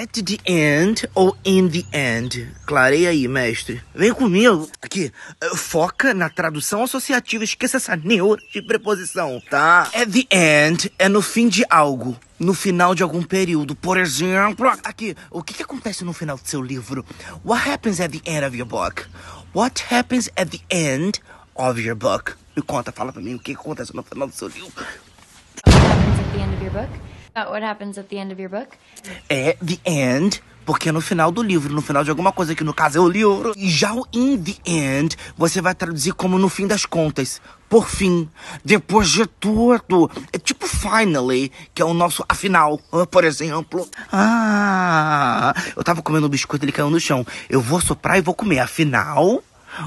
at the end ou in the end? Clareia aí, mestre. Vem comigo. Aqui, eh, foca na tradução associativa. Esqueça essa neura de preposição, tá? At the end é no fim de algo. No final de algum período. Por exemplo, aqui, o que, que acontece no final do seu livro? What happens at the end of your book? What happens at the end of your book? Me conta, fala pra mim o que acontece no final do seu livro. What happens at the end of your book? What happens at the end of your book? É the end, porque é no final do livro, no final de alguma coisa, que no caso é o livro. E já o in the end, você vai traduzir como no fim das contas. Por fim, depois de tudo. É tipo finally, que é o nosso afinal, ah, por exemplo. Ah, eu tava comendo um biscoito, ele caiu no chão. Eu vou soprar e vou comer. Afinal,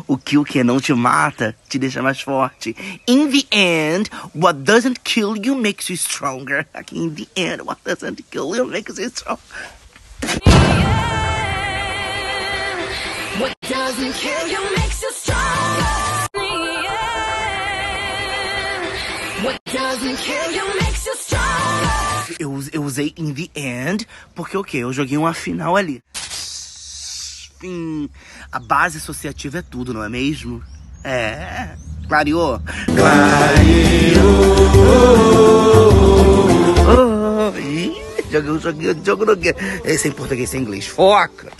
o que o que não te mata te deixa mais forte. In the end, what doesn't kill you makes you stronger. Aqui, in the end, what doesn't kill you makes you stronger. What doesn't kill you makes you stronger. What doesn't kill you makes you stronger. Eu, eu usei in the end porque o quê? Eu joguei uma final ali. A base associativa é tudo, não é mesmo? É. Clareou? Clareou! Ih, Joguei, joguei, jogo no quê? Esse é em português, esse é em inglês. Foca!